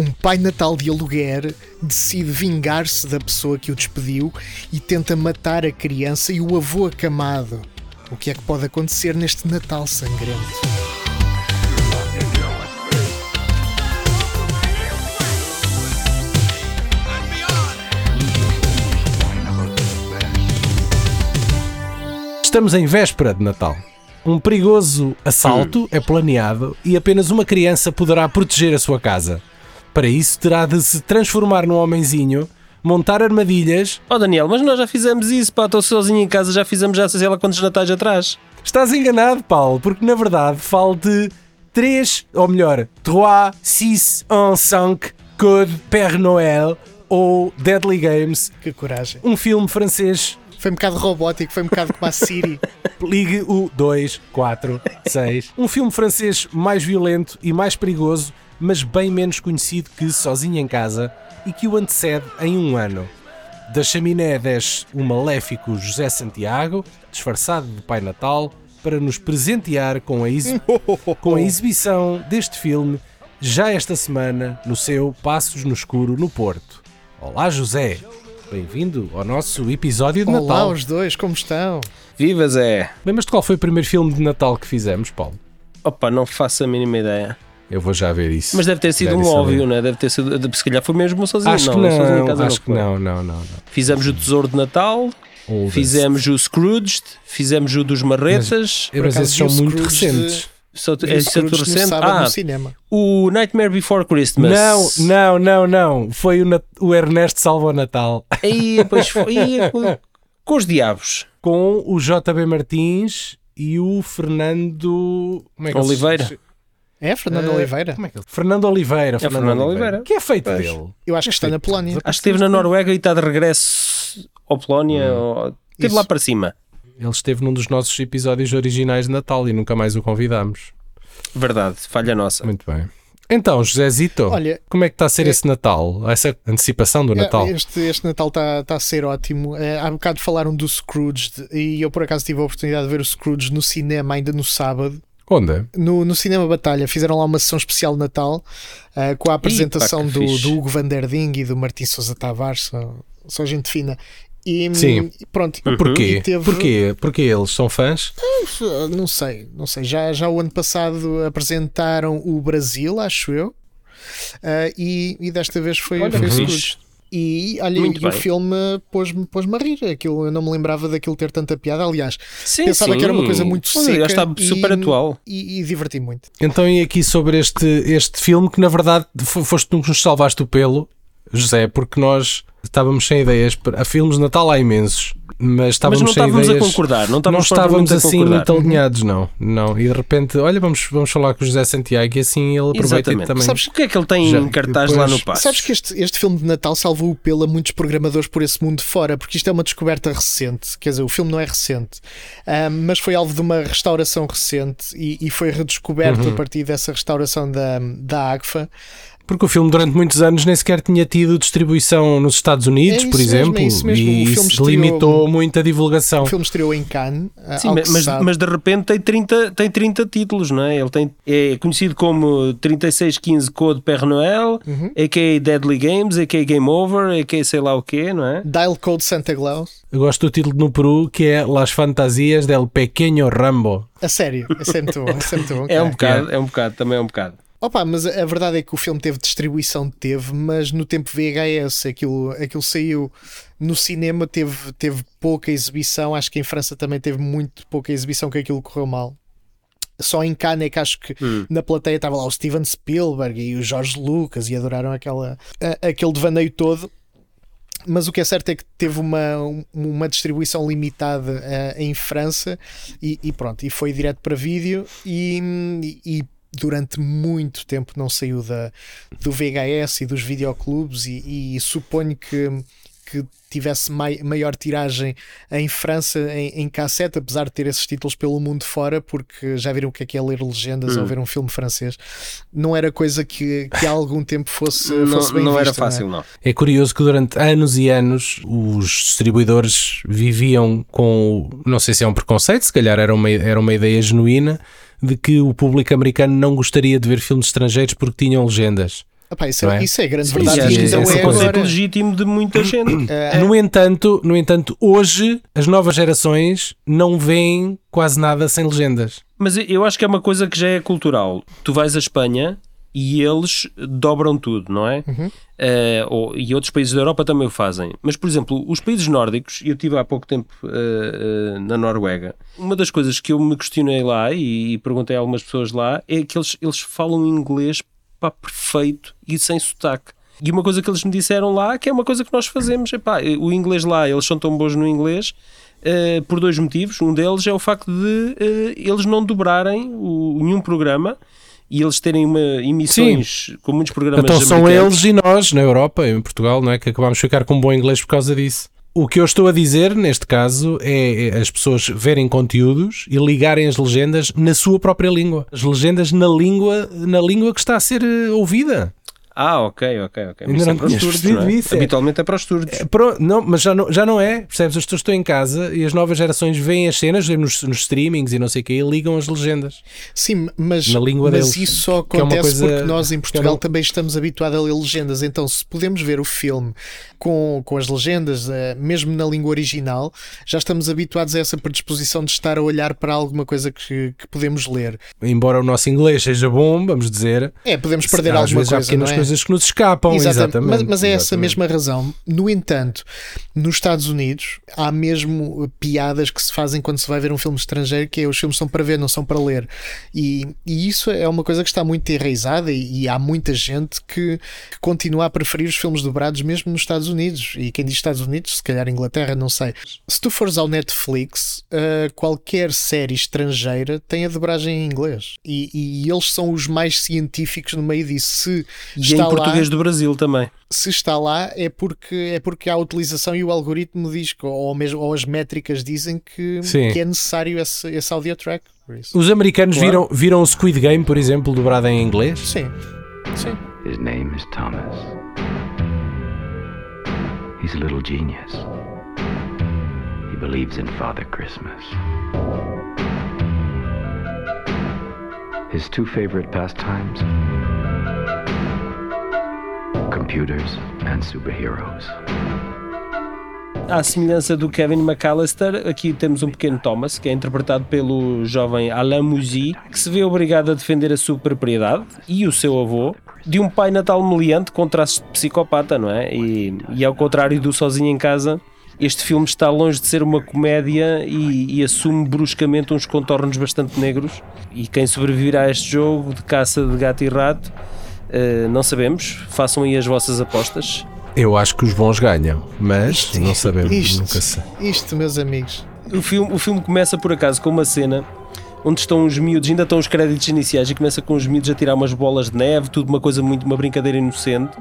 Um pai natal de aluguer decide vingar-se da pessoa que o despediu e tenta matar a criança e o avô acamado. O que é que pode acontecer neste Natal sangrento? Estamos em véspera de Natal. Um perigoso assalto é planeado e apenas uma criança poderá proteger a sua casa. Para isso, terá de se transformar num homenzinho, montar armadilhas. Oh Daniel, mas nós já fizemos isso, pá, estou sozinho em casa, já fizemos já sei lá quantos natais atrás. Estás enganado, Paulo, porque na verdade falo de 3, ou melhor, 3, 6, 1, 5, Code Père Noël ou Deadly Games, Que coragem. um filme francês. Foi um bocado robótico, foi um bocado como a Siri. Ligue o 2, 4, 6. Um filme francês mais violento e mais perigoso, mas bem menos conhecido que Sozinho em Casa e que o antecede em um ano. Da chaminé desce o maléfico José Santiago, disfarçado de Pai Natal, para nos presentear com a, exi- com a exibição deste filme já esta semana no seu Passos no Escuro no Porto. Olá José, bem-vindo ao nosso episódio de Olá, Natal. os dois, como estão? Viva Zé! Lembras-te qual foi o primeiro filme de Natal que fizemos, Paulo? Opa, não faço a mínima ideia. Eu vou já ver isso. Mas deve ter sido Deve um óbvio, né? Deve ter sido. Se calhar foi mesmo sozinho, Acho não. que sozinho em não, casa acho que foi. não, não, não, não. Fizemos o Tesouro de Natal, Oldest. fizemos o Scrooge, fizemos o dos Marretas. É, mas acaso esses são muito recentes. Só, Vi é, isso é no recente. Ah, no cinema. o Nightmare Before Christmas. Não, não, não, não. Foi o, Nat- o Ernesto Salva o Natal Aí, pois foi. Aí, com, com os diabos. com o JB Martins e o Fernando como é que ele se- Oliveira. É, Fernando Eh, Oliveira? Como é que ele... Fernando Oliveira. Fernando Oliveira. Que é feito Pois. dele? Eu acho que está na Polónia. Acho que esteve na Noruega e está de regresso ao Polónia. ou- Esteve Isso. lá para cima. Ele esteve num dos nossos episódios originais de Natal e nunca mais o convidámos. Verdade, falha nossa. Muito bem. Então, José Olha, como é que está a ser é- esse Natal? Essa antecipação do Natal? É, Este, este Natal está tá a ser ótimo. É, há bocado falaram do Scrooge e eu por acaso tive a oportunidade de ver o Scrooge no cinema ainda no sábado. Onde? No, no Cinema Batalha fizeram lá uma sessão especial de Natal ah, com a apresentação do, fixe. do Hugo Van der Ding e do Martim Sousa Tavares, só, só gente fina. E, Sim. pronto, Porquê? E teve- Porquê? Porque eles são fãs? não sei, não sei. Já, já o ano passado apresentaram o Brasil, acho eu. Ah, e, e desta vez foi, Olha, foi. E olha, Muito e o filme pôs-me pôs-me a rir. Aquilo, eu não me lembrava daquilo ter tanta piada. Aliás, Sim, pensava sim. que era uma coisa muito seca. Já está e- super atual. E, e diverti muito. Então, e aqui sobre este, este filme que na verdade fo- foste tu que nos salvaste o pelo, José, porque nós estávamos sem ideias. para- A filmes de Natal há imensos, mas Mas estávamos não sem estávamos a ideias. concordar. Não não estávamos, estávamos propriamente a assim muito alinhados, não. não. E de repente, olha, vamos, vamos falar com o José Santiago e assim ele aproveita Exatamente. também. Sabes o que é que ele tem Já- em cartaz lá depois- no passo? Sabes que este, este filme de Natal salvou o pelo a muitos programadores por esse mundo fora, porque isto é uma descoberta recente. Quer dizer, o filme não é recente, mas foi alvo de uma restauração recente e, e foi redescoberto Uhum. a partir dessa restauração da, da AGFA. Porque o filme durante muitos anos nem sequer tinha tido distribuição nos Estados Unidos, É isso por mesmo, exemplo, é isso mesmo. e O filme isso estreou- limitou muito a divulgação. O filme estreou em Cannes. ah, Sim, mas, mas, de repente tem 30, tem 30 títulos, não é? Ele tem, é conhecido como 3615 Code Père Noël, Uhum. a.k.a. Deadly Games, a.k.a. Game Over, a.k.a. sei lá o quê, não é? Dial Code Santa Claus. Eu gosto do título no Peru que é Las Fantasias del Pequeño Rambo. A sério, é muito bom. é, muito bom, É um bocado, é um bocado, também é um bocado. Opa, mas a verdade é que o filme teve distribuição, teve, mas no tempo VHS, aquilo, aquilo saiu no cinema, teve, teve pouca exibição. Acho que em França também teve muito pouca exibição, que aquilo correu mal. Só em Cannes é que acho que Hum. na plateia estava lá o Steven Spielberg e o George Lucas e adoraram aquela, a- aquele devaneio todo. Mas o que é certo é que teve uma, um- uma distribuição limitada eh, em França e, e pronto, e foi direto para vídeo e, e durante muito tempo não saiu da, do VHS e dos videoclubes e, e suponho que, que tivesse mai, maior tiragem em França em, em cassete, apesar de ter esses títulos pelo mundo fora, porque já viram o que é que é ler legendas Hum. ou ver um filme francês. Não era coisa que, que há algum tempo fosse, Não, fosse bem não era vista, é? fácil, não. É curioso que durante anos e anos os distribuidores viviam com, não sei se é um preconceito, se calhar era uma, era uma ideia genuína, de que o público americano não gostaria de ver filmes estrangeiros porque tinham legendas. Epá, isso, é, é? isso é grande Sim, verdade. ainda é um é conceito agora. legítimo de muita gente. Eh, No entanto, no entanto, hoje as novas gerações não veem quase nada sem legendas. Mas eu acho que é uma coisa que já é cultural. Tu vais à Espanha e eles dobram tudo, não é? Uhum. Eh, ou- e outros países da Europa também o fazem. Mas, por exemplo, os países nórdicos, eu estive há pouco tempo eh, eh, na Noruega, uma das coisas que eu me questionei lá e, e perguntei a algumas pessoas lá é que eles, eles falam inglês pá, perfeito e sem sotaque. E uma coisa que eles me disseram lá, que é uma coisa que nós fazemos, epá, o inglês lá, eles são tão bons no inglês eh, por dois motivos. Um deles é o facto de eh, eles não dobrarem o, nenhum programa e eles terem uma, emissões com muitos programas então são eles e nós, na Europa, em Portugal, não é? Que acabamos de ficar com um bom inglês por causa disso. O que eu estou a dizer, neste caso, é é as pessoas verem conteúdos e ligarem as legendas na sua própria língua. As legendas na língua, na língua que está a ser eh, ouvida. Ah, ok, ok, ok. Ainda Mas não é para os tinhas surdos, percebido não é? isso, é. Habitualmente é para os surdos. É, pro- não, mas já não, já não é, percebes? As pessoas estão em casa e as novas gerações veem as cenas nos, nos streamings e não sei o quê e ligam as legendas. Sim, mas, Na língua mas deles, isso só é uma acontece coisa porque nós em que Portugal não- também estamos habituados a ler legendas. Então, se podemos ver o filme com, com as legendas, eh, mesmo na língua original, já estamos habituados a essa predisposição de estar a olhar para alguma coisa que, que podemos ler. Embora o nosso inglês seja bom, vamos dizer, É, podemos perder alguma há coisa. pequenas não é? Coisas que nos escapam. Exatamente. Mas, mas é essa exatamente. mesma razão. No entanto, nos Estados Unidos há mesmo uh, piadas que se fazem quando se vai ver um filme estrangeiro, que é os filmes são para ver, não são para ler. E, e isso é uma coisa que está muito enraizada e, e há muita gente que, que continua a preferir os filmes dobrados mesmo nos Estados Unidos. E quem diz Estados Unidos, se calhar Inglaterra, não sei. Se tu fores ao Netflix, uh, qualquer série estrangeira tem a dobragem em inglês. E, e eles são os mais científicos no meio disso. Se E está em lá- português do Brasil também. se está lá é porque é porque há utilização e o algoritmo diz que, ou mesmo ou as métricas dizem que, Sim. que é necessário esse, esse audio track. Os americanos Claro. viram, viram o Squid Game, por exemplo, dobrado em inglês? Sim, sim. His name is Thomas. He's a little genius. He believes in Father Christmas. His two favorite pastimes computers and superheroes. À semelhança do Kevin McAllister, aqui temos um pequeno Thomas, que é interpretado pelo jovem Alain Mouzy, que se vê obrigado a defender a sua propriedade e o seu avô de um pai natal meliante com traços de psicopata, não é? E, e ao contrário do Sozinho em Casa, este filme está longe de ser uma comédia e, e assume bruscamente uns contornos bastante negros. E quem sobreviverá a este jogo de caça de gato e rato, eh, não sabemos. Façam aí as vossas apostas. Eu acho que os bons ganham, mas não sabemos, isto, nunca sei. isto, meus amigos. O filme, o filme começa por acaso com uma cena onde estão os miúdos, ainda estão os créditos iniciais e começa com os miúdos a tirar umas bolas de neve, tudo uma coisa muito, uma brincadeira inocente.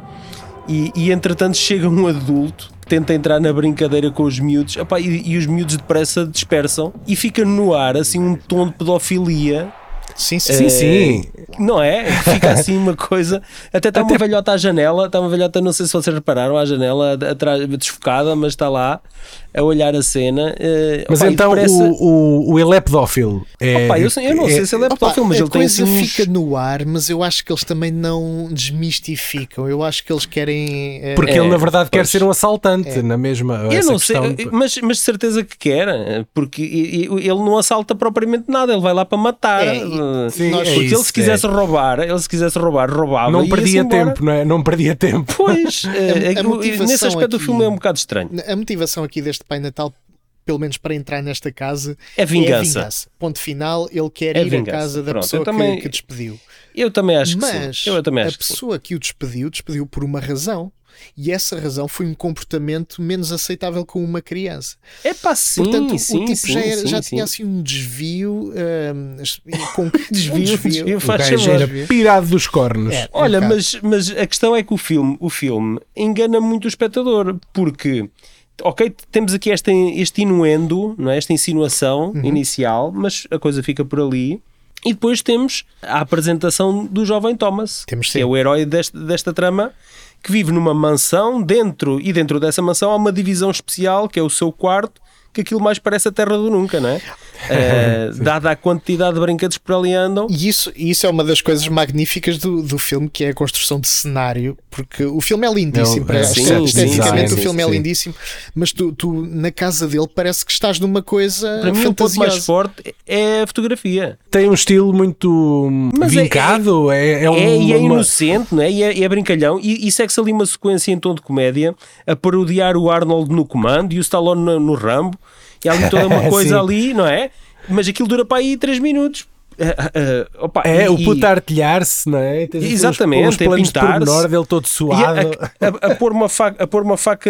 E, e entretanto chega um adulto que tenta entrar na brincadeira com os miúdos epá, e, e os miúdos depressa dispersam e fica no ar assim um tom de pedofilia Sim, sim. Sim, Eh, sim. Não é? Fica assim uma coisa. Até está uma velhota à janela, está uma velhota, não sei se vocês repararam, à janela, atrás, desfocada, mas está lá a olhar a cena. eh, Mas opá, e então parece- o, o, o ele é pedófilo. É, Opa, eu, eu não é- sei se ele é Opa, pedófilo, mas a ele tem assim uns- fica no ar, mas eu acho que eles também não desmistificam. Eu acho que eles querem. eh, Porque É, ele na verdade quer pois. ser um assaltante, na mesma. Eu essa não sei, questão- mas, mas de certeza que quer, porque ele não assalta propriamente nada, ele vai lá para matar. É, Sim, Nós- é porque ele isso, se quisesse roubar, ele se quisesse roubar, roubava. Não perdia tempo, não é? Não perdia tempo. Pois, é a que motivação nesse aspecto o aqui- filme é um bocado estranho. A motivação aqui deste Pai Natal, pelo menos para entrar nesta casa, É vingança. Ponto final, ele quer É ir vingança. à casa da Pronto, pessoa também- que, que despediu. Eu também acho que Mas sim. Eu também a acho que sim. pessoa que o despediu, despediu por uma razão. E essa razão foi um comportamento menos aceitável com uma criança. É pá, sim, Portanto, sim, o tipo sim, já, era- já tinha assim um desvio. hum, com Desvio, um desvio, O faz gajo favor. era pirado dos cornos. É. Olha, Um mas, mas a questão é que o filme, o filme engana muito o espectador, porque, ok, temos aqui este, este inuendo, não é? esta insinuação Uhum. inicial, mas a coisa fica por ali. E depois temos a apresentação do jovem Thomas, Temos que sim. é o herói deste, desta trama, que vive numa mansão, dentro e dentro dessa mansão há uma divisão especial, que é o seu quarto, que aquilo mais parece a terra do nunca, não é? Eh, dada a quantidade de brinquedos que por ali andam. E isso, isso é uma das coisas magníficas do, do filme, que é a construção de cenário, porque o filme é lindíssimo, Não, parece- sim, sim, esteticamente sim, o filme é sim. lindíssimo, mas tu, tu, na casa dele parece que estás numa coisa Para mim, o ponto mais fantasiosa. forte é a fotografia. Tem um estilo muito Mas é- vincado, é, é, um, É, e é uma- inocente, não é? E é, é brincalhão. E, e segue-se ali uma sequência em tom de comédia a parodiar o Arnold no comando e o Stallone no, no Rambo. E há ali toda uma coisa ali, não é? Mas aquilo dura para aí 3 minutos. Ah, ah, opa, É, e- o e- puto a artilhar-se, não é? Tens assim Exatamente, é planos de pintar-se. pormenor dele todo e suado. a- a- a pôr uma faca, a pôr uma faca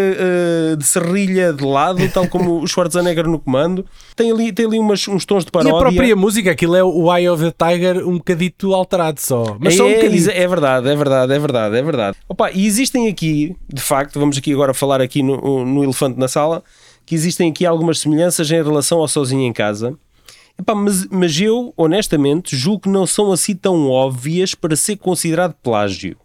de serrilha de lado, tal como o Schwarzenegger no comando. Tem ali, tem ali umas, uns tons de E paródia. a própria música, aquilo é o Eye of the Tiger um bocadito alterado só. Mas só um é, bocadinho. é verdade, é verdade, é verdade, é verdade. Opa, e existem aqui, de facto, vamos aqui agora falar aqui no, no Elefante na Sala, que existem aqui algumas semelhanças em relação ao Sozinho em Casa. Epá, mas, mas eu, honestamente, julgo que não são assim tão óbvias para ser considerado plágio.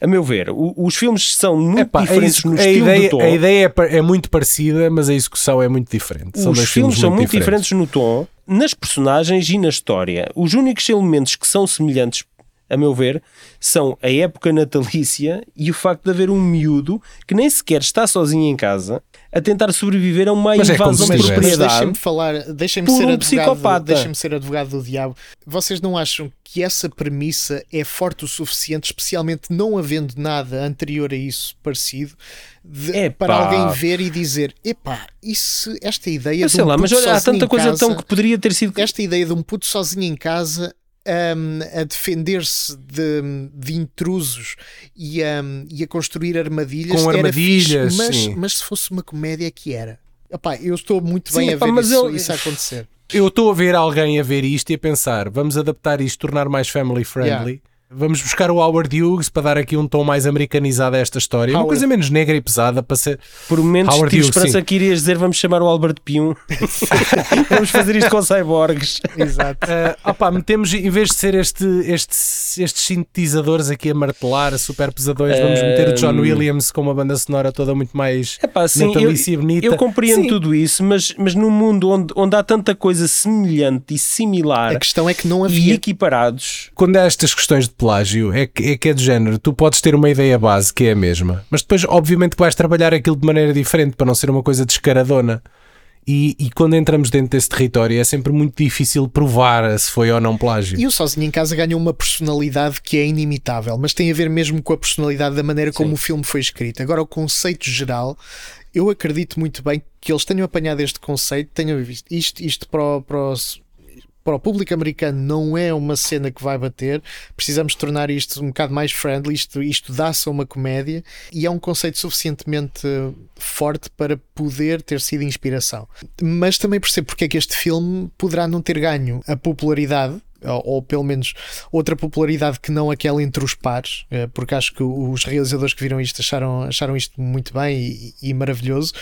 A meu ver, os filmes são muito Epá, é diferentes isso, no a, estilo ideia, do tom. a ideia é, é muito parecida, mas a execução é muito diferente. São Os dois filmes são muito diferentes. diferentes no tom, nas personagens e na história. Os únicos elementos que são semelhantes, a meu ver, são a época natalícia e o facto de haver um miúdo que nem sequer está sozinho em casa a tentar sobreviver a uma Mas é invasão se de. Mas propriedade. deixem-me falar, deixem-me por ser, um advogado, psicopata. deixem-me ser advogado do diabo. Vocês não acham que essa premissa é forte o suficiente, especialmente não havendo nada anterior a isso parecido, de- para alguém ver e dizer: epá, isso, esta ideia Eu de sei um lá, mas olha, há tanta coisa casa, tão que poderia ter sido. esta ideia de um puto sozinho em casa hum, a defender-se de, de intrusos e, hum, e a construir armadilhas Com armadilhas, fixe, mas, sim. mas se fosse uma comédia que era Epá, eu estou muito Sim, bem epá, a ver mas isso, eu- isso a acontecer Eu estou a ver alguém a ver isto e a pensar: vamos adaptar isto, tornar mais family friendly. Vamos buscar o Howard Hughes para dar aqui um tom mais americanizado a esta história. Uma Howard. coisa menos negra e pesada para ser. Por momentos Howard tive Hughes, esperança sim. que irias dizer vamos chamar o Albert Pium. vamos fazer isto com cyborgs. exato Ah, opá, metemos, em vez de ser este, estes, estes sintetizadores aqui a martelar, super pesadões, vamos meter o John Um, Williams com uma banda sonora toda muito mais Epá, sim, eu, e bonita. eu compreendo Sim. tudo isso, mas, mas num mundo onde, onde há tanta coisa semelhante e similar a questão é que não e havia equiparados, Quando há estas questões de plágio, é que, é que é de género, tu podes ter uma ideia base que é a mesma, mas depois, obviamente, vais trabalhar aquilo de maneira diferente para não ser uma coisa descaradona. E, e quando entramos dentro desse território, é sempre muito difícil provar se foi ou não plágio. E o Sozinho em Casa ganhou uma personalidade que é inimitável, mas tem a ver mesmo com a personalidade da maneira como o filme foi escrito. Agora, o conceito geral, eu acredito muito bem que eles tenham apanhado este conceito, tenham visto isto, isto para, o, para, o, para o público americano não é uma cena que vai bater, precisamos tornar isto um bocado mais friendly, isto, isto dá-se a uma comédia e é um conceito suficientemente forte para poder ter sido inspiração. Mas também percebo porque é que este filme poderá não ter ganho a popularidade ou, ou pelo menos outra popularidade que não aquela entre os pares, eh, porque acho que os realizadores que viram isto acharam, acharam isto muito bem e, e maravilhoso,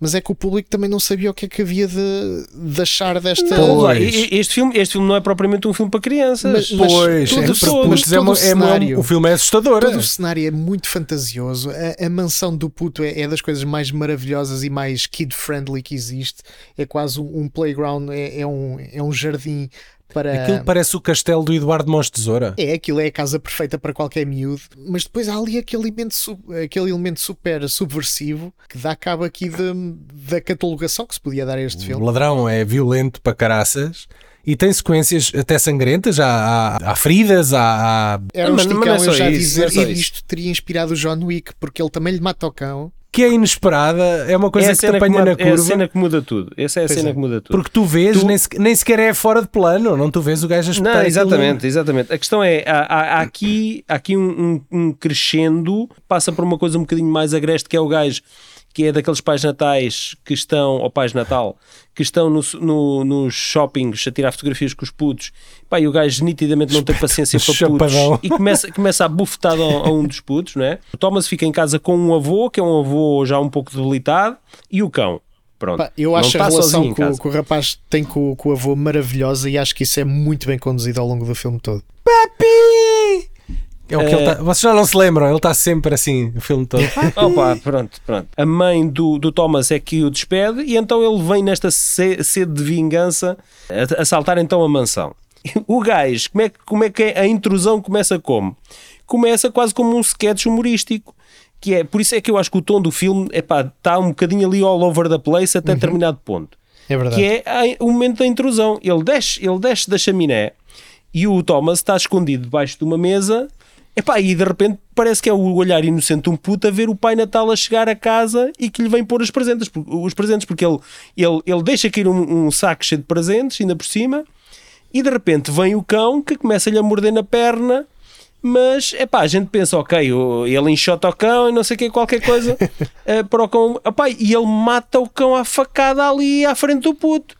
mas é que o público também não sabia o que é que havia de, de achar desta. Não, Pois. este, filme, este filme não é propriamente um filme para crianças. Mas- mas- Pois, todo é, mas todo é uma- o é uma- cenário. o filme é assustador. Todo o cenário é muito fantasioso. A, a mansão do puto é, é das coisas mais maravilhosas e mais kid-friendly que existe. É quase um, um playground, é, é um, é um jardim para. Aquilo parece o castelo do Eduardo Mons Tesoura. É, aquilo é a casa perfeita para qualquer miúdo, mas depois há ali aquele elemento, su- aquele elemento super subversivo que dá cabo aqui de- da catalogação que se podia dar a este O filme. ladrão é violento para caraças e tem sequências até sangrentas. Há, há, há feridas, há, há- Era um Mas- mas não é esticão só eu já isso, dizer, é e isso. isto teria inspirado o John Wick, porque ele também lhe mata o cão. Que é inesperada. É uma coisa é que te que apanha muda- na é a curva. cena que muda tudo. Essa é a Pois cena é. que muda tudo. Porque tu vês, Tu- Nem, se- nem sequer é fora de plano, não tu vês o gajo a espetar Não, exatamente, exatamente. A questão é, há, há- há aqui, há aqui um, um- um crescendo, passa por uma coisa um bocadinho mais agreste, que é o gajo que é daqueles pais natais que estão, ou pais de natal, que estão no, no- nos shoppings a tirar fotografias com os putos, pá, e o gajo nitidamente não tem paciência para Chapadão. putos, e começa, começa a bufetar a, a um dos putos, não é? O Thomas fica em casa com um avô, que é um avô já um pouco debilitado, e o cão. Pronto. Pá, eu acho a relação que o, que o rapaz tem com, com o avô maravilhosa e acho que isso é muito bem conduzido ao longo do filme todo. Papi! É o que ele tá, vocês já não se lembram, ele está sempre assim, o filme todo. Opa, pronto, pronto. A mãe do, do Thomas é que o despede e então ele vem nesta se- sede de vingança a- assaltar então a mansão. O gajo, como é, que- como é que a intrusão começa como? Começa quase como um sketch humorístico. Que é, por isso é que eu acho que o tom do filme está um bocadinho ali all over the place até determinado ponto. É verdade. Que é a- o momento da intrusão. Ele desce, ele desce da chaminé e o Thomas está escondido debaixo de uma mesa. Epá, e de repente parece que é o olhar inocente de um puto a ver o Pai Natal a chegar a casa e que lhe vem pôr os presentes, os presentes porque ele, ele, ele deixa cair um, um saco cheio de presentes, ainda por cima, e de repente vem o cão que começa-lhe a morder na perna. Mas, é pá, a gente pensa, ok, ele enxota o cão e não sei o que, qualquer coisa eh, para o cão. Epá, e ele mata o cão à facada ali à frente do puto.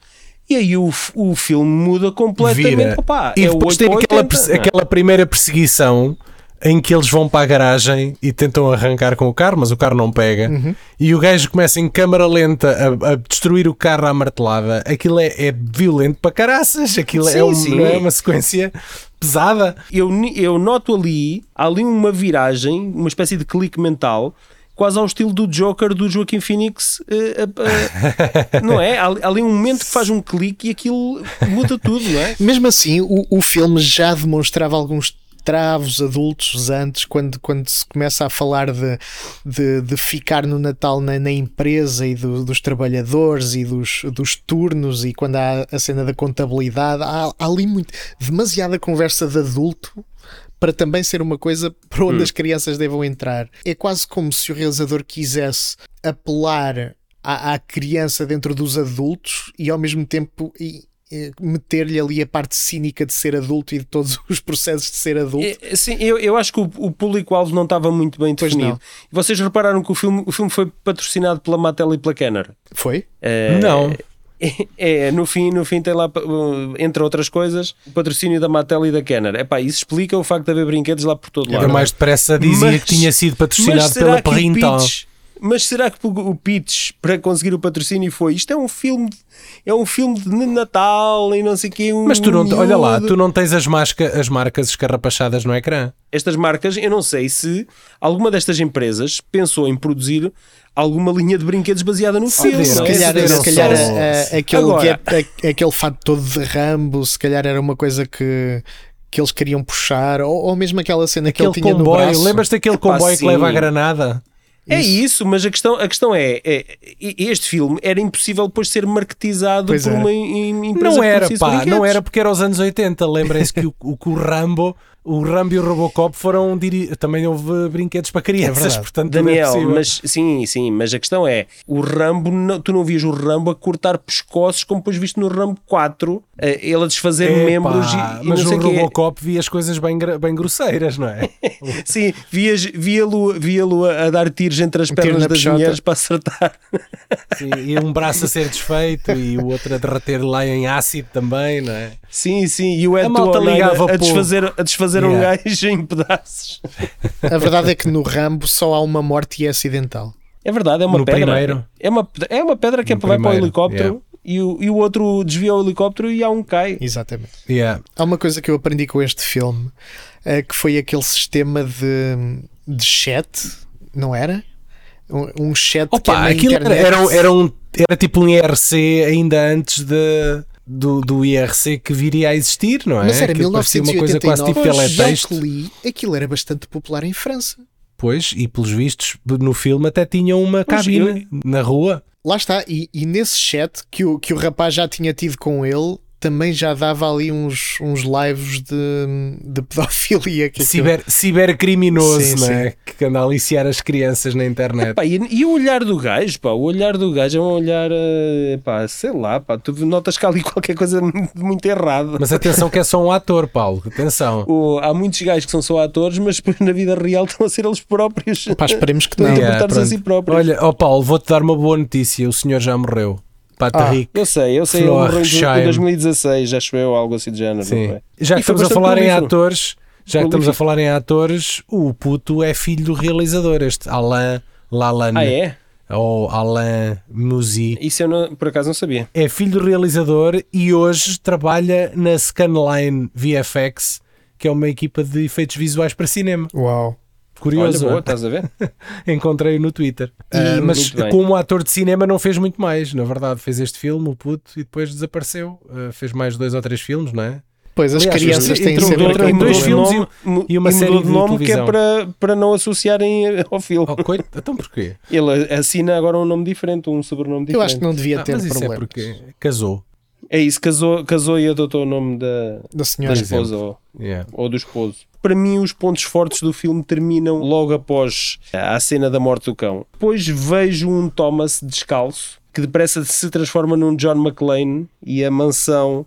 E aí o, o filme muda completamente. Vira. Opá, e é depois 8 tem aquela, 80, perse- não aquela primeira perseguição em que eles vão para a garagem e tentam arrancar com o carro, mas o carro não pega. Uhum. E o gajo começa em câmara lenta a, a destruir o carro à martelada. Aquilo é, é violento para caraças. Aquilo é, Sim, um- sim. não é uma sequência pesada. eu, eu noto ali, ali uma viragem, uma espécie de clique mental, quase ao estilo do Joker do Joaquim Phoenix, eh, eh, eh, não é? Há ali um momento que faz um clique e aquilo muda tudo, não é? Mesmo assim, o, o filme já demonstrava alguns travos adultos antes, quando, quando se começa a falar de, de, de ficar no Natal na, na empresa e do- dos trabalhadores e dos, dos turnos, e quando há a cena da contabilidade, há, há ali muito, demasiada conversa de adulto. Para também ser uma coisa para onde as crianças devam entrar. É quase como se o realizador quisesse apelar à, à criança dentro dos adultos e ao mesmo tempo e meter-lhe ali a parte cínica de ser adulto e de todos os processos de ser adulto. É, Sim, eu, eu acho que o, o público-alvo não estava muito bem definido. Vocês repararam que o filme, o filme foi patrocinado pela Mattel e pela Kenner? Foi? É, Não. É, no fim, no fim tem lá, uh, entre outras coisas, o patrocínio da Mattel e da Kenner. Epá, isso explica o facto de haver brinquedos lá por todo lado. Eu mais depressa dizia Mas- que tinha sido patrocinado pela Perrinton. pitch- Mas será que o pitch para conseguir o patrocínio foi isto é um filme é um filme de Natal e não sei o quê um Mas tu não, olha lá, tu não tens as, masca, as marcas escarrapachadas no ecrã. estas marcas, eu não sei se alguma destas empresas pensou em produzir alguma linha de brinquedos baseada no filme. Deus, Se é? calhar, Esse se calhar a- a- aquele, Agora- a- aquele fato todo de Rambo, se calhar era uma coisa que, que eles queriam puxar, ou, ou mesmo aquela cena que Aquele ele tinha no comboio, braço. lembras-te daquele comboio que leva a granada? É isso, mas a questão, a questão é, é, este filme era impossível depois ser marketizado Pois por era. uma em- empresa Não era, pá, não era porque era os anos 80. Lembrem-se que o, o, que o Rambo, o Rambo e o Robocop foram diri- também houve brinquedos para crianças, verdade. portanto é Daniel, possível. mas sim, sim, mas a questão é: o Rambo, não- tu não vias o Rambo a cortar pescoços como depois viste no Rambo 4, eh, ele a desfazer Epá, membros e, e mas não sei o. Robocop via as coisas bem, bem grosseiras, não é? Sim, vias, via-lo via a, a dar tiros entre as Um pernas na das peixota. mulheres para acertar. Sim, e um braço a ser desfeito e o outro a derreter lá em ácido também, não é? Sim, sim, e o Ed A ligava a pouco. desfazer, a desfazer um Yeah. gajo em pedaços. A verdade é que no Rambo só há uma morte e é acidental. É verdade, é uma No pedra. primeiro. É uma, é uma pedra que No vai para o helicóptero yeah. e, o, e o outro desvia o helicóptero e há um cai. Exatamente. Yeah. Há uma coisa que eu aprendi com este filme eh, que foi aquele sistema de, de chat, não era? Um, um chat que é Opa, na aquilo era, internet. era, um- era, um, era tipo um IRC ainda antes de, do, do IRC que viria a existir, não é? Mas era Aquilo parecia uma coisa 1989. quase tipo teletexto. que li, aquilo era bastante popular em França. Pois, e pelos vistos, no filme até tinham uma Pois, cabine na rua. Lá está, e, e nesse chat que o, que o rapaz já tinha tido com ele, também já dava ali uns, uns lives de, de pedofilia. Que aquilo- Ciber, cibercriminoso, Sim, não é? Que anda a aliciar as crianças na internet. Pá, e, e o olhar do gajo, pá, o olhar do gajo é um olhar, eh, pá, sei lá, pá, tu notas que há ali qualquer coisa muito, muito errada. Mas atenção que é só um ator, Paulo. Atenção. O- há muitos gajos que são só atores, mas na vida real estão a ser eles próprios. Pá, esperemos que não. Yeah, a si próprios. Olha, ó Paulo, vou-te dar uma boa notícia. O senhor já morreu. Patrick. eu sei, eu sei, ele morreu em Florsheim. 2016, já choveu algo assim de género. não Sim. foi? Já que estamos a falar em atores, já que estamos a falar em atores, o puto é filho do realizador, este Alain Lalanne, Ah, é? ou Alain Musi. Isso eu não- por acaso não sabia. É filho do realizador e hoje trabalha na Scanline VFX, que é uma equipa de efeitos visuais para cinema. Uau. Curioso, Olha, boa, é? estás a ver? encontrei no Twitter. E- Ah, mas como ator de cinema não fez muito mais, na verdade. Fez este filme, o puto, e depois desapareceu. Ah, fez mais dois ou três filmes, não é? Pois as Aliás, crianças têm sempre aquele dois problema. filmes nome, e uma e série mudou de de nome que é televisão. para, para não associarem ao filme. Oh, coit... Então porquê? Ele assina agora um nome diferente, um sobrenome diferente. Eu acho que não devia Ah, ter mas isso é problema. porque casou. É isso, casou, casou e adotou o nome da, Da da senhora. exemplo. esposa ou, Yeah. ou do esposo. Para mim, os pontos fortes do filme terminam logo após a cena da morte do cão. Depois vejo um Thomas descalço que depressa se transforma num John McClane e a mansão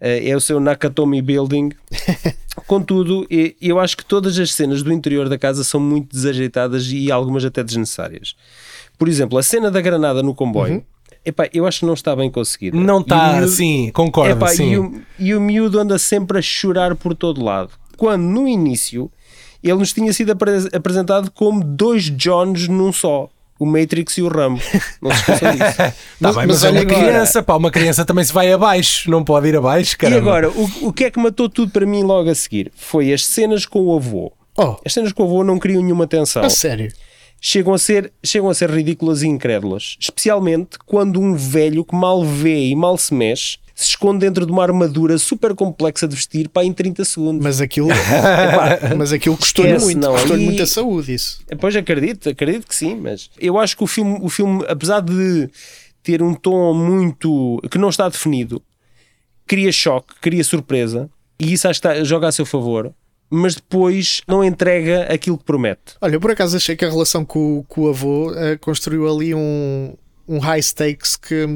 eh, é o seu Nakatomi Building. Contudo, eu acho que todas as cenas do interior da casa são muito desajeitadas e algumas até desnecessárias. Por exemplo, a cena da granada no comboio. Epá, eu acho que não está bem conseguida. Não E está miúdo- assim, concordo. Epá, sim. E, o, e o miúdo anda sempre a chorar por todo lado. Quando no início ele nos tinha sido apre- apresentado como dois Johns num só. O Matrix e o Rambo. Não se esqueçam disso. Tá Mas- bem, mas mas, é olha uma agora- criança, pá, uma criança também se vai abaixo, não pode ir abaixo, e caramba. agora, o, o que é que matou tudo para mim logo a seguir? Foi as cenas com o avô. Oh, As cenas com o avô não criam nenhuma tensão. a sério. Chegam a, ser, chegam a ser ridículas e incrédulas. Especialmente quando um velho que mal vê e mal se mexe se esconde dentro de uma armadura super complexa de vestir para em 30 segundos. Mas aquilo, mas aquilo custou-lhe muito. não, Custou-lhe muita saúde isso. Pois acredito, acredito que sim, mas eu acho que o filme, o filme, apesar de ter um tom muito que não está definido, cria choque, cria surpresa, e isso acho que está- joga a seu favor, mas depois não entrega aquilo que promete. Olha, eu por acaso achei que a relação com, o- com o avô eh, construiu ali um, um high stakes que,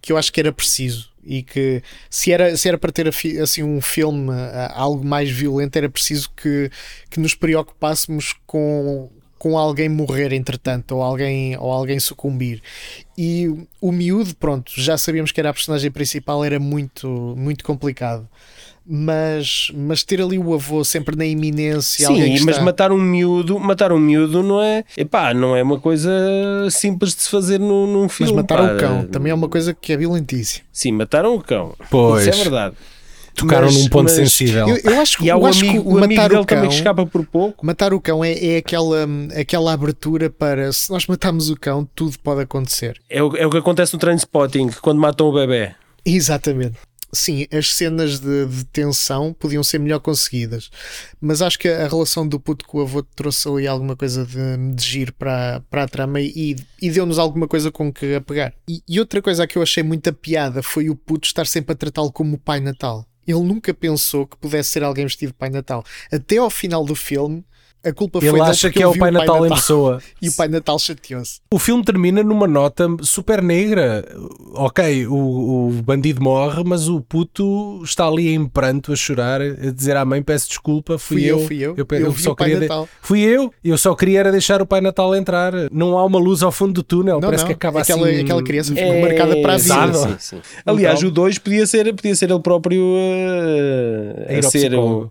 que eu acho que era preciso. E que se era, se era para ter assim um filme eh, algo mais violento, era preciso que, que nos preocupássemos com, com alguém morrer entretanto, ou alguém, ou alguém sucumbir. E o miúdo, pronto, já sabíamos que era a personagem principal, era muito, muito complicado. Mas, mas ter ali o avô sempre na iminência, Sim, mas está... matar um miúdo, matar um miúdo não é, epá, não é uma coisa simples de se fazer num, num Mas filme. mataram pá. o cão também é uma coisa que é violentíssima. Sim, mataram o cão. Pois. Isso é verdade. Tocaram Mas- num ponto mas- sensível. Eu, eu acho que, E há eu o acho amigo, que o amigo matar dele o cão, também que escapa por pouco. matar o cão é, é aquela, aquela abertura para se nós matarmos o cão, tudo pode acontecer. É o, é o que acontece no Trainspotting, quando matam o bebê. Exatamente. Sim, as cenas de, de tensão podiam ser melhor conseguidas, mas acho que a relação do puto com o avô trouxe ali alguma coisa de, de giro para, para a trama e, e deu-nos alguma coisa com que apegar. E, e outra coisa que eu achei muita piada foi o puto estar sempre a tratá-lo como o Pai Natal. Ele nunca pensou que pudesse ser alguém vestido de Pai Natal. Até ao final do filme, a culpa foi Ele acha que é ele o Pai Natal em pessoa. E o Pai Natal chateou-se. O filme termina numa nota super negra. Ok, o, o bandido morre, mas o puto está ali em pranto a chorar, a dizer à mãe: Peço desculpa, fui, Fui eu, fui eu. Eu, Eu vi só o Pai queria de- Natal. Fui eu, eu só queria era deixar o Pai Natal entrar. Não há uma luz ao fundo do túnel, Não, parece não, que acaba aquela, assim. aquela criança ficou marcada para a vida. Sim, sim, sim. Aliás, o 2 podia ser, podia ser ele próprio uh, A a ser o.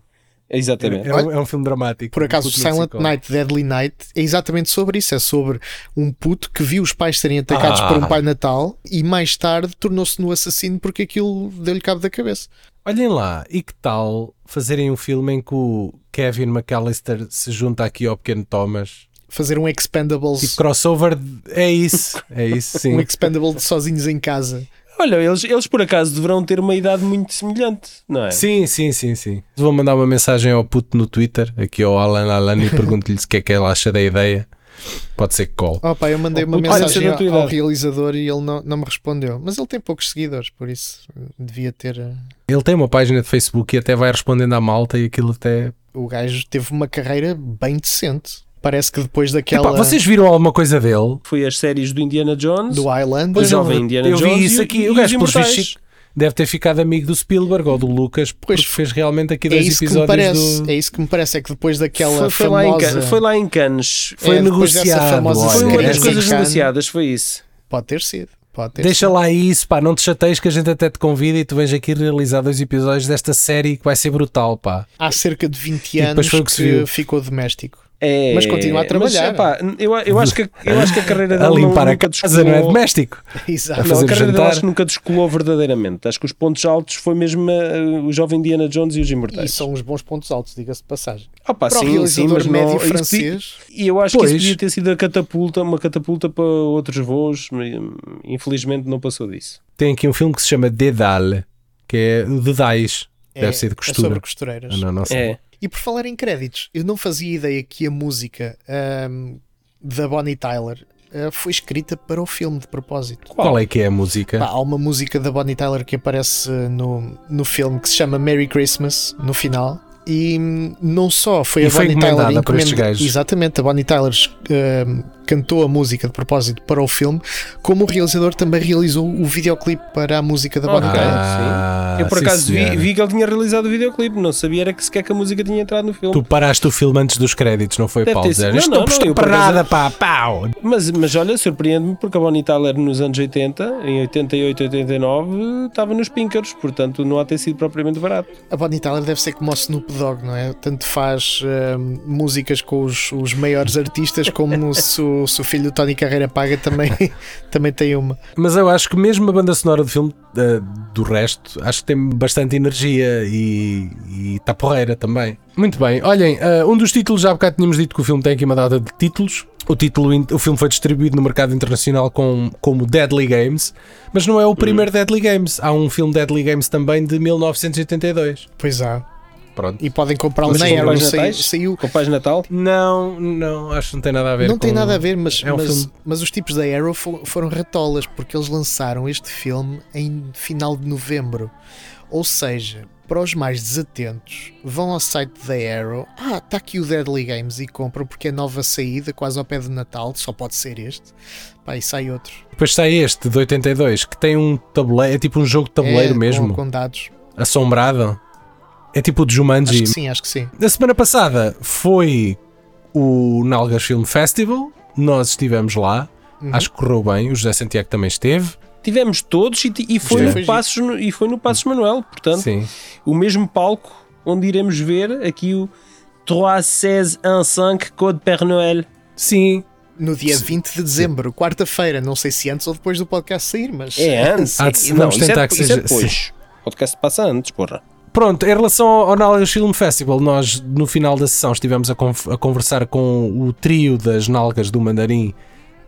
Exatamente. É, um, é um filme dramático. Por acaso, no Silent. Night, Deadly Night é exatamente sobre isso. É sobre um puto que viu os pais serem atacados Ah. por um pai natal e mais tarde tornou-se no assassino porque aquilo deu-lhe cabo da cabeça. Olhem lá, e que tal fazerem um filme em que o Kevin McAllister se junta aqui ao pequeno Thomas? Fazer um Expendables, Tipo crossover, de- é isso, é isso, sim. um Expendable de sozinhos em casa. Olha, eles, eles por acaso deverão ter uma idade muito semelhante, não é? Sim, sim, sim, sim. Vou mandar uma mensagem ao puto no Twitter, aqui ao Alan Alan, e pergunto-lhe o que é que ele acha da ideia. Pode ser que cole. Oh, pá, eu mandei uma Olha, mensagem ao, ao realizador e ele não, não me respondeu. Mas ele tem poucos seguidores, por isso devia ter. eh, Ele tem uma página de Facebook e até vai respondendo à malta e aquilo até. O gajo teve uma carreira bem decente. Parece que depois daquela Epá, vocês viram alguma coisa dele? Foi as séries do Indiana Jones. do Island, Pois eu- jovem Indiana eu vi Jones isso e- aqui. e o gajo, pelos vistos, deve ter ficado amigo do Spielberg ou do Lucas, porque Pois, fez realmente aqui é dois isso que me episódios parece. do. É isso que me parece. É que depois daquela foi, foi lá em, famosa. Can- foi lá em Cannes. Foi É, negociado. famosa olha. Foi uma das coisas Cannes. negociadas, foi isso. Pode ter sido. Pode ter Deixa sido. lá isso, pá, não te chateias que a gente até te convida e tu vens aqui realizar dois episódios desta série que vai ser brutal, pá. Há cerca de 20 E depois anos que, que ficou doméstico. É, Mas continua a trabalhar. Mas, epá, eu, eu, acho que, eu acho que a carreira A dele não, limpar a nunca casa, não é? Doméstico. Exato. a Não, a carreira dele acho que nunca descolou verdadeiramente. Acho que os pontos altos foi mesmo uh, o jovem Indiana Jones e os E Imortais. são uns bons pontos altos, diga-se de passagem. Para o sim, sim, mas médio não, francês, E eu acho que Pois. isso podia ter sido a catapulta, uma catapulta para outros voos, hum, infelizmente não passou disso. Tem aqui um filme que se chama Dedal, que é o Dedais. Deve é, ser de é costura. sobre costureiras. Ah, não, não sei. É. E por falar em créditos, eu não fazia ideia que a música ahm, da Bonnie Tyler ah, foi escrita para o filme de propósito. Qual é que é a música? Pá, há uma música da Bonnie Tyler que aparece no, no filme que se chama Merry Christmas no final. E hum, não só foi E a foi Bonnie Tyler encomendada. Exatamente, a Bonnie Tyler ahm, cantou a música de propósito para o filme, como o realizador também realizou o videoclipe para a música da Bonnie Ok. Tyler. Ah, Eu por sim, acaso vi, vi que ele tinha realizado o videoclipe, não sabia era que sequer que a música tinha entrado no filme. Tu paraste o filme antes dos créditos, não foi, Deve Paulo? Não, não, não não, prestou eu por para acaso- nada, pá, pau! Mas, mas olha, surpreende-me porque a Bonnie Tyler nos anos 80, em 88, 89, estava nos píncaros, portanto não há ter sido propriamente barato. A Bonnie Tyler deve ser como o Snoop Dogg, não é? Tanto faz ahm, músicas com os, os maiores artistas, como se, o, se o filho do Tony Carreira paga também, também tem uma. Mas eu acho que mesmo a banda sonora do filme, do resto, acho que tem bastante energia e está porreira também. Muito bem, olhem, eh, um dos títulos, já há bocado tínhamos dito que o filme tem aqui uma data de títulos. O título, o filme foi distribuído no mercado internacional com, como Deadly Games, mas não é o primeiro Deadly Games. Há um filme Deadly Games também de 1982. Pois há. Pronto. E podem comprá-lo na Arrow. Saiu, saiu- Com Pais de Natal? Não, não, acho que não tem nada a ver Não tem com- nada a ver, mas, É um mas, filme- mas os tipos da Arrow fo- foram ratolas, porque eles lançaram este filme em final de novembro. Ou seja, para os mais desatentos, vão ao site da Arrow. Ah, está aqui o Deadly Games e compram porque é nova saída, quase ao pé do Natal. Só pode ser este. Pá, e sai outro. Depois sai este de 82 que tem um tabuleiro, é tipo um jogo de tabuleiro É, mesmo, Com, com dados. assombrado. É tipo o de Acho Jumanji. que sim, acho que sim. Na semana passada foi o Nalgas Film Festival. Nós estivemos lá. Uhum. Acho que correu bem. O José Santiago também esteve. Tivemos todos e, e foi, no Passos, e foi no Passos Manuel, portanto, Sim. o mesmo palco onde iremos ver aqui o 31615 Code Père Noël. Sim. No dia 20 de dezembro, quarta-feira. Não sei se antes ou depois do podcast sair, mas. É antes. Há de- não, vamos tentar é, que seja- é depois. O podcast passa antes, porra. Pronto, em relação ao Nalgas Film Festival, nós no final da sessão estivemos a, a conversar com o trio das Nalgas do Mandarim,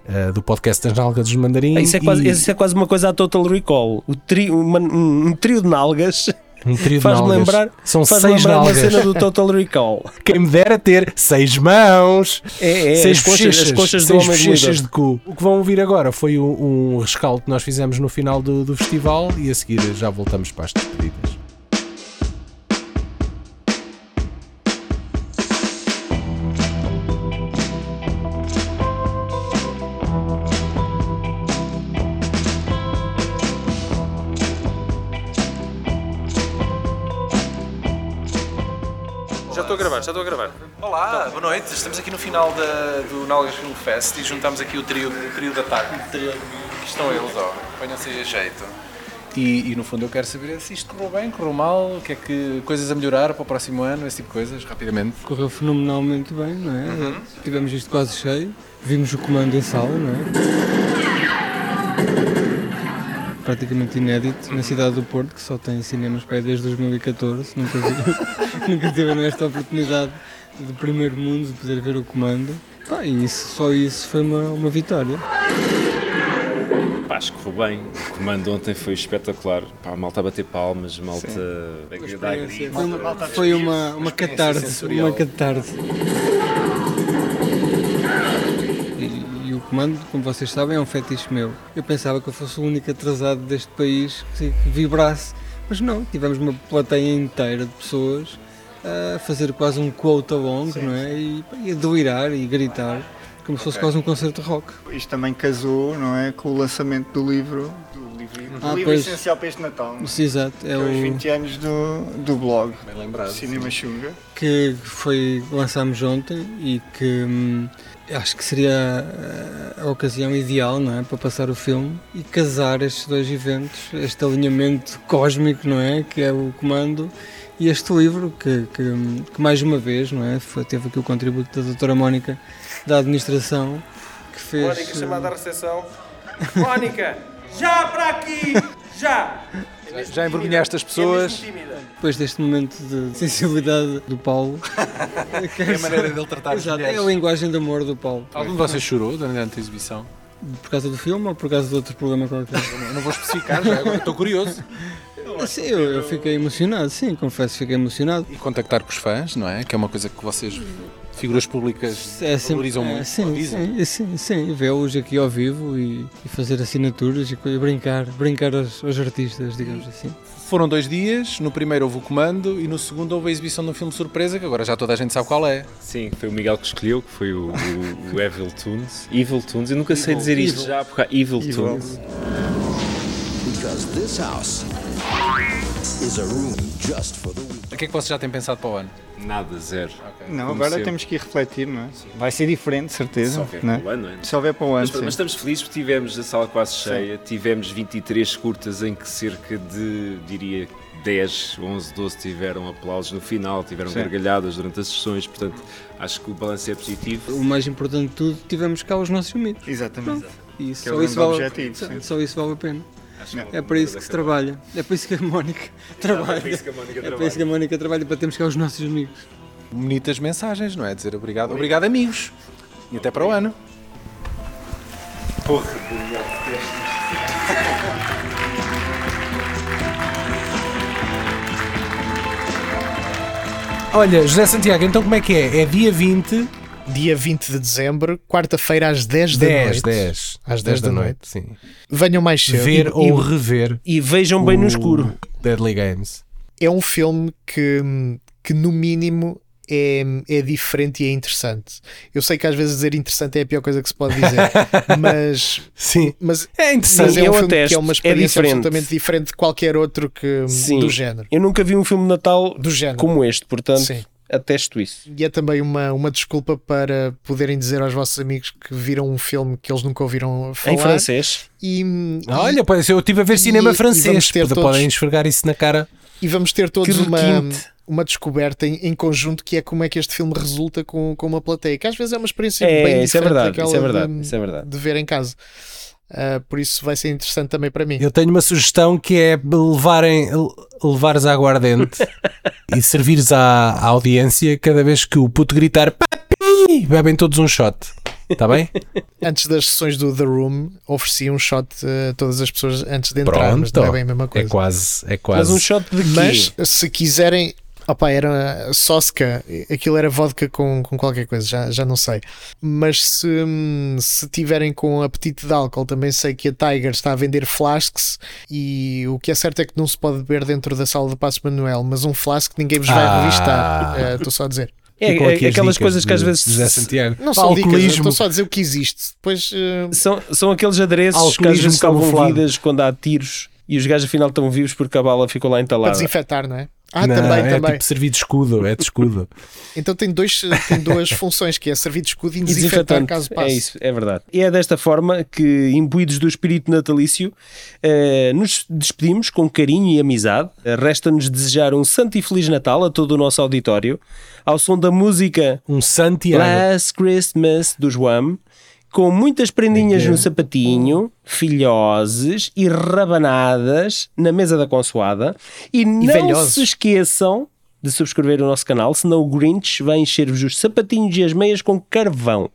eh, do podcast das Nalgas do Mandarim. Isso é, quase, e isso é quase uma coisa a Total Recall. O trio, uma- um, um trio de nalgas um trio de nalgas. lembrar, São faz seis lembrar uma nalgas. cena do Total Recall. Quem me dera ter seis mãos. É, é seis as, coxas, as coxas seis bochechas de de cu. O que vão ouvir agora foi um, um rescaldo que nós fizemos no final do, do festival e a seguir já voltamos para as despedidas. Noite. Estamos aqui no final da, do Nalgas Film Fest e juntamos aqui o trio, o trio de ataque. Aqui estão eles, ó. Ponham-se a jeito. E, e, no fundo eu quero saber se isto correu bem, correu mal, o que é que coisas a melhorar para o próximo ano, esse tipo de coisas, rapidamente. Correu fenomenalmente bem, não é? Tivemos isto quase cheio, vimos o comando em sala, não é? Praticamente inédito na cidade do Porto, que só tem cinemas para aí desde 2014, nunca, vi, nunca tiveram esta oportunidade de primeiro mundo de poder ver o comando. Pá, e isso, só isso foi uma, uma vitória. Pá, acho que correu bem. O comando ontem foi espetacular. Pá, a malta a bater palmas, a malta a gritos. Foi uma, foi uma, uma catarse, sensorial. uma catarse. E, e o comando, como vocês sabem, é um fetiche meu. Eu pensava que eu fosse o único atrasado deste país que, que vibrasse, mas não, tivemos uma plateia inteira de pessoas a fazer quase um quote along, não é? E, e a delirar e gritar, como se fosse quase um concerto de rock. Isto também casou, não é, com o lançamento do livro, do livro, do Ah, livro pois. essencial para este Natal, é? Sim, exato, é é os o 20 anos do, do blog Bem lembrado. Cinema Xunga. que foi lançámos ontem e que hum, acho que seria eh, a, a ocasião ideal não é, para passar o filme e casar estes dois eventos, este alinhamento cósmico, não é? Que é o comando E este livro, que, que, que mais uma vez, não é? Foi, teve aqui o contributo da doutora Mónica da administração, que fez. Mónica chamada à recepção. Mónica, já para aqui! Já! Já embrulhaste as pessoas. Depois deste momento de sensibilidade do Paulo. É a maneira dele tratar as Exato, é a mulheres. linguagem de amor do Paulo. Algum de vocês chorou durante a exibição? Por causa do filme ou por causa de outro problema qualquer? Eu não vou especificar já, agora estou curioso. Sim, eu, eu fiquei emocionado, sim, confesso que fiquei emocionado. E contactar com os fãs, não é? Que é uma coisa que vocês, figuras públicas, É sempre, valorizam é, muito. sim, dizem. sim, sim, sim, vê-los aqui ao vivo e, e fazer assinaturas e, e brincar, brincar aos, aos artistas, digamos assim. Foram dois dias, no primeiro houve o comando e no segundo houve a exibição de um filme surpresa, que agora já toda a gente sabe qual é. Sim, foi o Miguel que escolheu, que foi o, o, o Evil Tunes. Evil Tunes, eu nunca sei dizer isto já, porque há Evil, Tunes. Because this house is a room just for the. O que é que vocês já têm pensado para o ano? Nada, zero. Não, Como agora sempre. temos que ir refletir, não é? Vai ser diferente, certeza. Só houver não é? para o ano, não é? Se houver para o ano, Mas, sim. mas estamos felizes porque tivemos a sala quase cheia, tivemos 23 curtas em que cerca de, diria, 10, 11, 12 tiveram aplausos no final, tiveram Sim. gargalhadas durante as sessões, portanto acho que o balanço é positivo. O mais importante de tudo, tivemos cá os nossos amigos. Exatamente. E é só, o isso vale, objetivo, só, sim. só isso vale a pena. Que É para isso que se trabalha. É para isso que a Mónica trabalha. É para isso que a Mónica É para trabalha. isso que a Mónica trabalha, para termos cá os nossos amigos. Bonitas mensagens, não é? Dizer obrigado. Obrigado, amigos. E até para o ano. Olha, José Santiago, então como é que é? É dia 20, Dia 20 de dezembro, quarta-feira às 10 da 10, noite. 10. Às 10 da noite. Sim. Venham mais cedo. Ver E- ou rever E vejam bem no escuro. Deadly Games. é um filme que, que no mínimo é, é diferente e é interessante. Eu sei que às vezes dizer interessante é a pior coisa que se pode dizer, mas, Sim. mas, É interessante. mas é eu um filme que é uma é experiência diferente. absolutamente diferente de qualquer outro que, Sim. do género. Eu nunca vi um filme de Natal Do género. como este, portanto, Sim. Atesto isso. E é também uma, uma desculpa para poderem dizer aos vossos amigos que viram um filme que eles nunca ouviram falar. Em francês. E, Olha, pois eu estive a ver E- cinema e francês. ter todos- Podem esfregar isso na cara. e vamos ter todos Que uma, uma descoberta em, em conjunto que é como é que este filme resulta com, com uma plateia, que às vezes é uma experiência bem É, diferente isso é verdade, daquela isso é verdade, de, isso é verdade. de ver em casa. Ah, por isso vai ser interessante também para mim. Eu tenho uma sugestão que é levarem, levares a aguardente e servires à, à audiência cada vez que o puto gritar papi, bebem todos um shot. Está bem? Antes das sessões do The Room, ofereci um shot a todas as pessoas antes de entrar, mas não é Pronto. bem a mesma É coisa. quase, é Mas quase. um shot de quê? Mas se quiserem. Opa, era Sosca, aquilo era vodka com, com qualquer coisa, já, já não sei. Mas se, hum, se tiverem com apetite de álcool, também sei que a Tiger está a vender flasks. E o que é certo é que não se pode beber dentro da sala do Passo Manuel, mas um flask ninguém vos vai Ah. revistar. Eh, Estou só a dizer. É, é aquelas coisas que às de vezes José Santiago. Não são dicas, estou só a dizer o que existe. Depois. eh, são, são aqueles adereços que às vezes salvam vidas quando há tiros e os gajos afinal estão vivos porque a bala ficou lá para entalada. desinfetar, não é? Ah, Não, também, é também. tipo servir de escudo, é de escudo. Então tem, dois, tem duas funções, que é servir de escudo e desinfetar Desinfetante. caso passe. É isso, é verdade. E é desta forma que, imbuídos do espírito natalício, eh, nos despedimos com carinho e amizade. Resta-nos desejar um santo e feliz Natal a todo o nosso auditório, ao som da música Um Santiago. Last Christmas dos Wham, com muitas prendinhas no sapatinho, filhoses e rabanadas na mesa da consoada. E, não velhosos. se esqueçam de subscrever o nosso canal, senão o Grinch vai encher-vos os sapatinhos e as meias com carvão.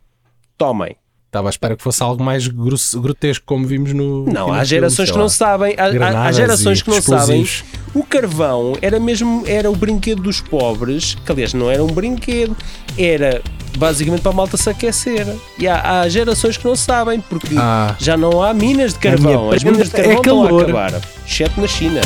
Tomem. Estava à espera que fosse algo mais grotesco, como vimos no. Não, há gerações que não sabem. Há, gerações e que não sabem. O carvão era mesmo era o brinquedo dos pobres, que aliás não era um brinquedo, era basicamente para a malta se aquecer. E há, há gerações que não sabem, porque Ah. já não há minas de carvão. As minas de é carvão estão a calor. acabar, exceto na China.